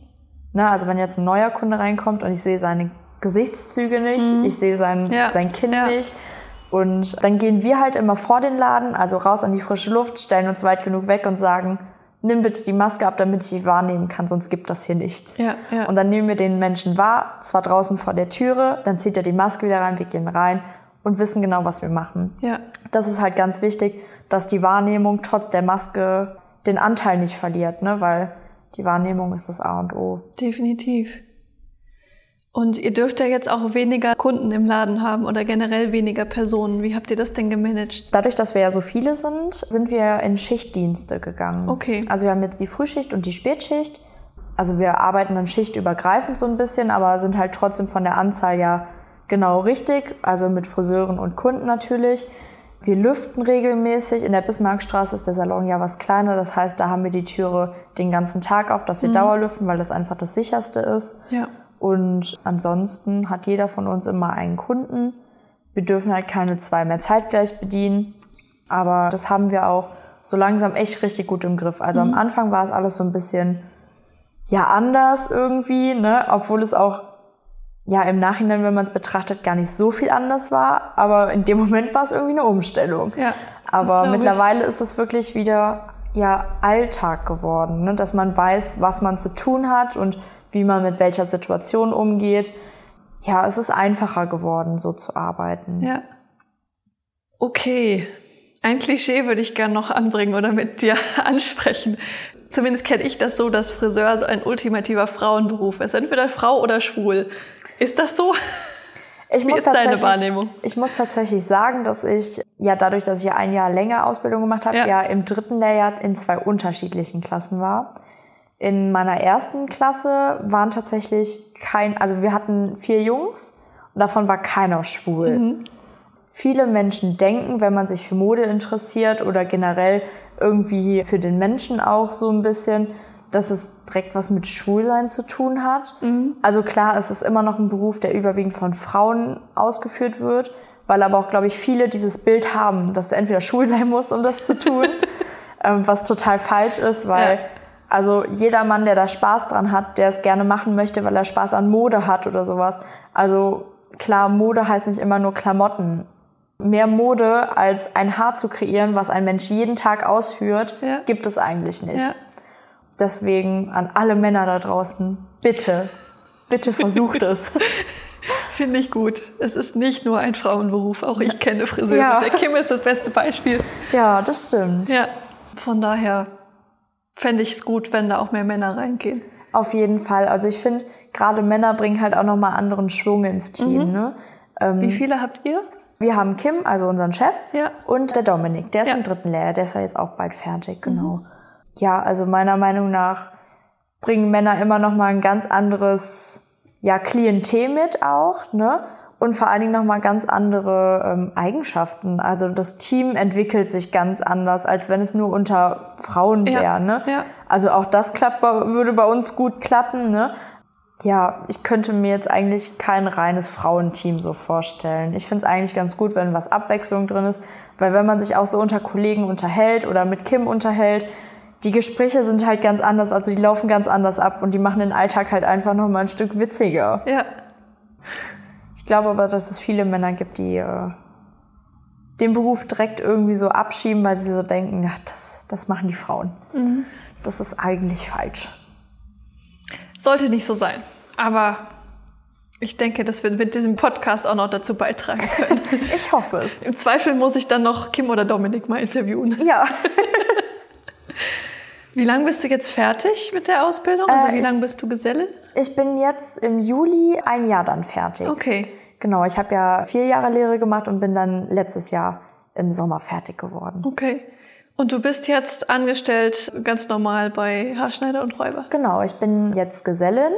ne? also wenn jetzt ein neuer Kunde reinkommt und ich sehe seine Gesichtszüge nicht, mhm. ich sehe sein, ja. sein Kind ja. nicht. Und dann gehen wir halt immer vor den Laden, also raus an die frische Luft, stellen uns weit genug weg und sagen, nimm bitte die Maske ab, damit ich die wahrnehmen kann, sonst gibt das hier nichts. Ja, ja. Und dann nehmen wir den Menschen wahr, zwar draußen vor der Türe, dann zieht er die Maske wieder rein, wir gehen rein und wissen genau, was wir machen. Ja. Das ist halt ganz wichtig, dass die Wahrnehmung trotz der Maske den Anteil nicht verliert, ne? weil die Wahrnehmung ist das A und O. Definitiv. Und ihr dürft ja jetzt auch weniger Kunden im Laden haben oder generell weniger Personen. Wie habt ihr das denn gemanagt? Dadurch, dass wir ja so viele sind, sind wir in Schichtdienste gegangen. Okay. Also wir haben jetzt die Frühschicht und die Spätschicht. Also wir arbeiten dann schichtübergreifend so ein bisschen, aber sind halt trotzdem von der Anzahl ja genau richtig. Also mit Friseuren und Kunden natürlich. Wir lüften regelmäßig. In der Bismarckstraße ist der Salon ja was kleiner. Das heißt, da haben wir die Türe den ganzen Tag auf, dass wir mhm. Dauerlüften, weil das einfach das sicherste ist. Ja. Und ansonsten hat jeder von uns immer einen Kunden. Wir dürfen halt keine zwei mehr zeitgleich bedienen. Aber das haben wir auch so langsam echt richtig gut im Griff. Also mhm. am Anfang war es alles so ein bisschen, ja, anders irgendwie, ne? Obwohl es auch, ja, im Nachhinein, wenn man es betrachtet, gar nicht so viel anders war. Aber in dem Moment war es irgendwie eine Umstellung. Ja, Aber mittlerweile ich. ist es wirklich wieder, ja, Alltag geworden, ne? Dass man weiß, was man zu tun hat und wie man mit welcher Situation umgeht. Ja, es ist einfacher geworden, so zu arbeiten. Ja. Okay. Ein Klischee würde ich gerne noch anbringen oder mit dir ansprechen. Zumindest kenne ich das so, dass Friseur so ein ultimativer Frauenberuf ist. Entweder Frau oder schwul. Ist das so? Ich Wie ist deine Wahrnehmung? Ich muss tatsächlich sagen, dass ich, ja dadurch, dass ich ja ein Jahr länger Ausbildung gemacht habe, ja, ja im dritten Lehrjahr in zwei unterschiedlichen Klassen war. In meiner ersten Klasse waren tatsächlich kein, also wir hatten vier Jungs und davon war keiner schwul. Mhm. Viele Menschen denken, wenn man sich für Mode interessiert oder generell irgendwie für den Menschen auch so ein bisschen, dass es direkt was mit Schwulsein zu tun hat. Mhm. Also klar, es ist immer noch ein Beruf, der überwiegend von Frauen ausgeführt wird, weil aber auch, glaube ich, viele dieses Bild haben, dass du entweder schwul sein musst, um das zu tun, ähm, was total falsch ist, weil ja also jeder Mann, der da Spaß dran hat, der es gerne machen möchte, weil er Spaß an Mode hat oder sowas. Also klar, Mode heißt nicht immer nur Klamotten. Mehr Mode als ein Haar zu kreieren, was ein Mensch jeden Tag ausführt, ja. gibt es eigentlich nicht. Ja. Deswegen an alle Männer da draußen, bitte, bitte versucht es. Finde ich gut. Es ist nicht nur ein Frauenberuf. Auch ich kenne Friseure. Ja. Der Kim ist das beste Beispiel. Ja, das stimmt. Ja. Von daher fände ich es gut, wenn da auch mehr Männer reingehen. Auf jeden Fall. Also ich finde, gerade Männer bringen halt auch nochmal anderen Schwung ins Team. Ne? Ähm, Wie viele habt ihr? wir haben Kim, also unseren Chef, Ja. und der Dominik, der ist Ja. im dritten Lehrjahr, der ist ja jetzt auch bald fertig, genau. Ja, also meiner Meinung nach bringen Männer immer nochmal ein ganz anderes ja, Klientel mit auch, ne? Und vor allen Dingen nochmal ganz andere ähm, Eigenschaften. Also das Team entwickelt sich ganz anders, als wenn es nur unter Frauen Ja, wäre. Ne? ja. Also auch das klappt, würde bei uns gut klappen. Ne? Ja, ich könnte mir jetzt eigentlich kein reines Frauenteam so vorstellen. Ich finde es eigentlich ganz gut, wenn was Abwechslung drin ist, weil wenn man sich auch so unter Kollegen unterhält oder mit Kim unterhält, die Gespräche sind halt ganz anders, also die laufen ganz anders ab und die machen den Alltag halt einfach noch mal ein Stück witziger. Ja. Ich glaube aber, dass es viele Männer gibt, die äh, den Beruf direkt irgendwie so abschieben, weil sie so denken, ja, das, das machen die Frauen. Das ist eigentlich falsch. Sollte nicht so sein. Aber ich denke, dass wir mit diesem Podcast auch noch dazu beitragen können. Ich hoffe es. Im Zweifel muss ich dann noch Kim oder Dominik mal interviewen. Ja. Wie lange bist du jetzt fertig mit der Ausbildung? Also Äh, wie lange bist du Geselle? Ich bin jetzt im Juli ein Jahr dann fertig. Okay. Genau, ich habe ja vier Jahre Lehre gemacht und bin dann letztes Jahr im Sommer fertig geworden. Okay. Und du bist jetzt angestellt ganz normal bei Haarschneider und Räuber. Genau, ich bin jetzt Gesellin.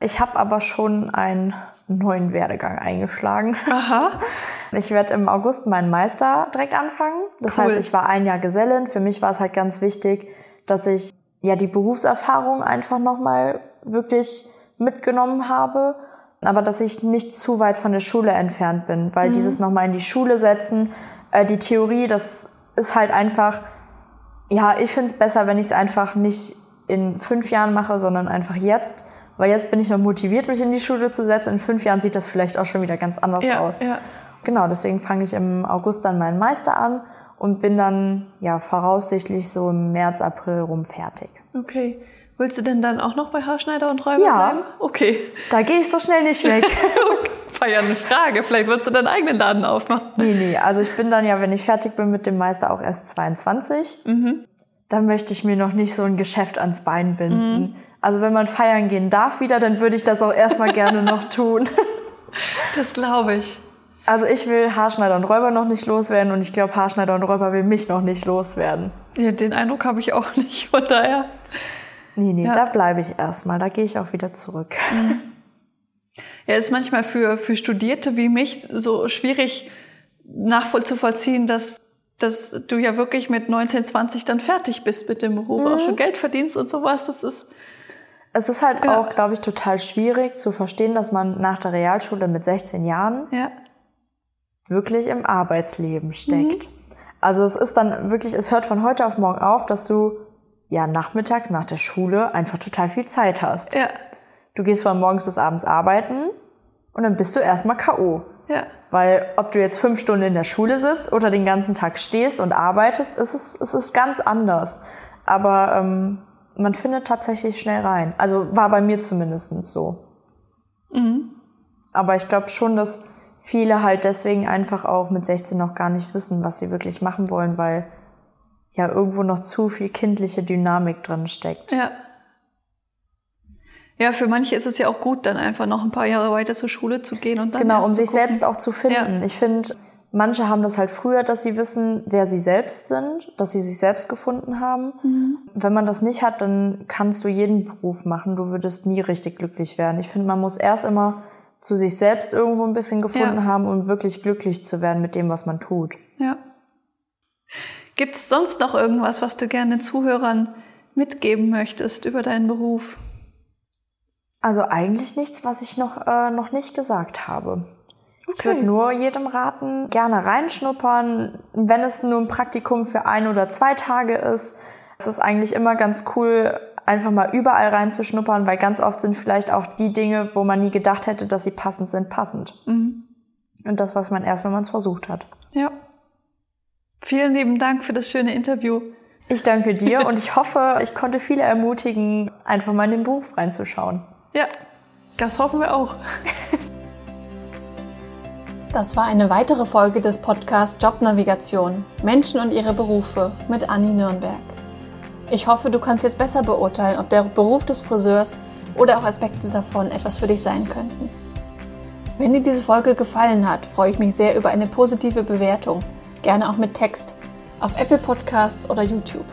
Ich habe aber schon einen neuen Werdegang eingeschlagen. Aha. Ich werde im August meinen Meister direkt anfangen. Das Cool. heißt, ich war ein Jahr Gesellin. Für mich war es halt ganz wichtig, dass ich ja die Berufserfahrung einfach nochmal wirklich mitgenommen habe. Aber dass ich nicht zu weit von der Schule entfernt bin, weil dieses nochmal in die Schule setzen, äh, die Theorie, das ist halt einfach, ja, ich finde es besser, wenn ich es einfach nicht in fünf Jahren mache, sondern einfach jetzt. Weil jetzt bin ich noch motiviert, mich in die Schule zu setzen. In fünf Jahren sieht das vielleicht auch schon wieder ganz anders Ja, aus. ja. Genau, deswegen fange ich im August dann meinen Meister an und bin dann ja voraussichtlich so im März, April rum fertig. Okay. Willst du denn dann auch noch bei Haarschneider und Räuber Ja. bleiben? Okay. Da gehe ich so schnell nicht weg. War ja eine Frage. Vielleicht würdest du deinen eigenen Laden aufmachen. nee, nee, also ich bin dann ja, wenn ich fertig bin mit dem Meister, auch erst 22. Dann möchte ich mir noch nicht so ein Geschäft ans Bein binden. Also wenn man feiern gehen darf wieder, dann würde ich das auch erstmal gerne noch tun. Das glaube ich. Also ich will Haarschneider und Räuber noch nicht loswerden und ich glaube, Haarschneider und Räuber will mich noch nicht loswerden. Ja, den Eindruck habe ich auch nicht. Von daher. Nee, nee, Ja. da bleibe ich erstmal. Da gehe ich auch wieder zurück. Ja, ist manchmal für, für Studierte wie mich so schwierig nachvollziehen, dass, dass du ja wirklich mit 19, 20 dann fertig bist mit dem Beruf, auch schon Geld verdienst und sowas. Das ist, Es ist halt Ja. auch, glaube ich, total schwierig zu verstehen, dass man nach der Realschule mit 16 Jahren ja, wirklich im Arbeitsleben steckt. Also es ist dann wirklich, es hört von heute auf morgen auf, dass du ja nachmittags nach der Schule einfach total viel Zeit hast. ja, Du gehst von morgens bis abends arbeiten und dann bist du erstmal K.O. ja. Weil ob du jetzt fünf Stunden in der Schule sitzt oder den ganzen Tag stehst und arbeitest, es ist, es ist ganz anders. Aber ähm, man findet tatsächlich schnell rein. Also war bei mir zumindest so. Aber ich glaube schon, dass viele halt deswegen einfach auch mit 16 noch gar nicht wissen, was sie wirklich machen wollen, weil ja irgendwo noch zu viel kindliche Dynamik drin steckt. Ja. Ja, für manche ist es ja auch gut, dann einfach noch ein paar Jahre weiter zur Schule zu gehen und dann Genau, um sich gucken. selbst auch zu finden. Ja. Ich finde, manche haben das halt früher, dass sie wissen, wer sie selbst sind, dass sie sich selbst gefunden haben. Mhm. Wenn man das nicht hat, dann kannst du jeden Beruf machen. Du würdest nie richtig glücklich werden. Ich finde, man muss erst immer zu sich selbst irgendwo ein bisschen gefunden Ja. haben, um wirklich glücklich zu werden mit dem, was man tut. Ja. Gibt es sonst noch irgendwas, was du gerne Zuhörern mitgeben möchtest über deinen Beruf? Also eigentlich nichts, was ich noch, äh, noch nicht gesagt habe. Ich Okay. würde nur jedem raten, gerne reinschnuppern, wenn es nur ein Praktikum für ein oder zwei Tage ist. Es ist eigentlich immer ganz cool, einfach mal überall reinzuschnuppern, weil ganz oft sind vielleicht auch die Dinge, wo man nie gedacht hätte, dass sie passend sind, passend. Mhm. Und das weiß man erst, wenn man es versucht hat. Ja. Vielen lieben Dank für das schöne Interview. Ich danke dir und ich hoffe, ich konnte viele ermutigen, einfach mal in den Beruf reinzuschauen. Ja, das hoffen wir auch. Das war eine weitere Folge des Podcasts Jobnavigation Menschen und ihre Berufe mit Anni Nürnberg. Ich hoffe, du kannst jetzt besser beurteilen, ob der Beruf des Friseurs oder auch Aspekte davon etwas für dich sein könnten. Wenn dir diese Folge gefallen hat, freue ich mich sehr über eine positive Bewertung, gerne auch mit Text, auf Apple Podcasts oder YouTube.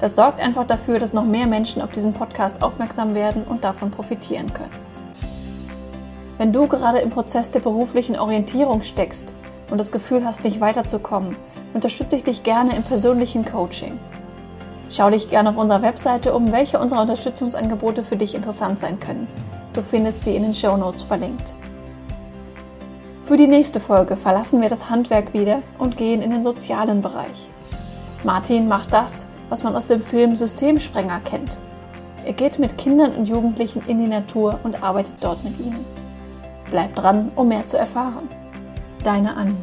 Das sorgt einfach dafür, dass noch mehr Menschen auf diesen Podcast aufmerksam werden und davon profitieren können. Wenn du gerade im Prozess der beruflichen Orientierung steckst und das Gefühl hast, nicht weiterzukommen, unterstütze ich dich gerne im persönlichen Coaching. Schau dich gerne auf unserer Webseite um, welche unserer Unterstützungsangebote für dich interessant sein können. Du findest sie in den Show Notes verlinkt. Für die nächste Folge verlassen wir das Handwerk wieder und gehen in den sozialen Bereich. Martin macht das, was man aus dem Film Systemsprenger kennt. Er geht mit Kindern und Jugendlichen in die Natur und arbeitet dort mit ihnen. Bleib dran, um mehr zu erfahren. Deine Anni.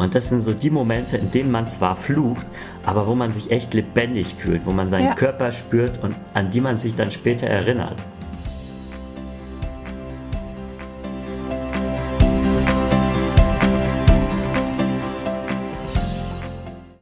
Und das sind so die Momente, in denen man zwar flucht, aber wo man sich echt lebendig fühlt, wo man seinen ja. Körper spürt und an die man sich dann später erinnert.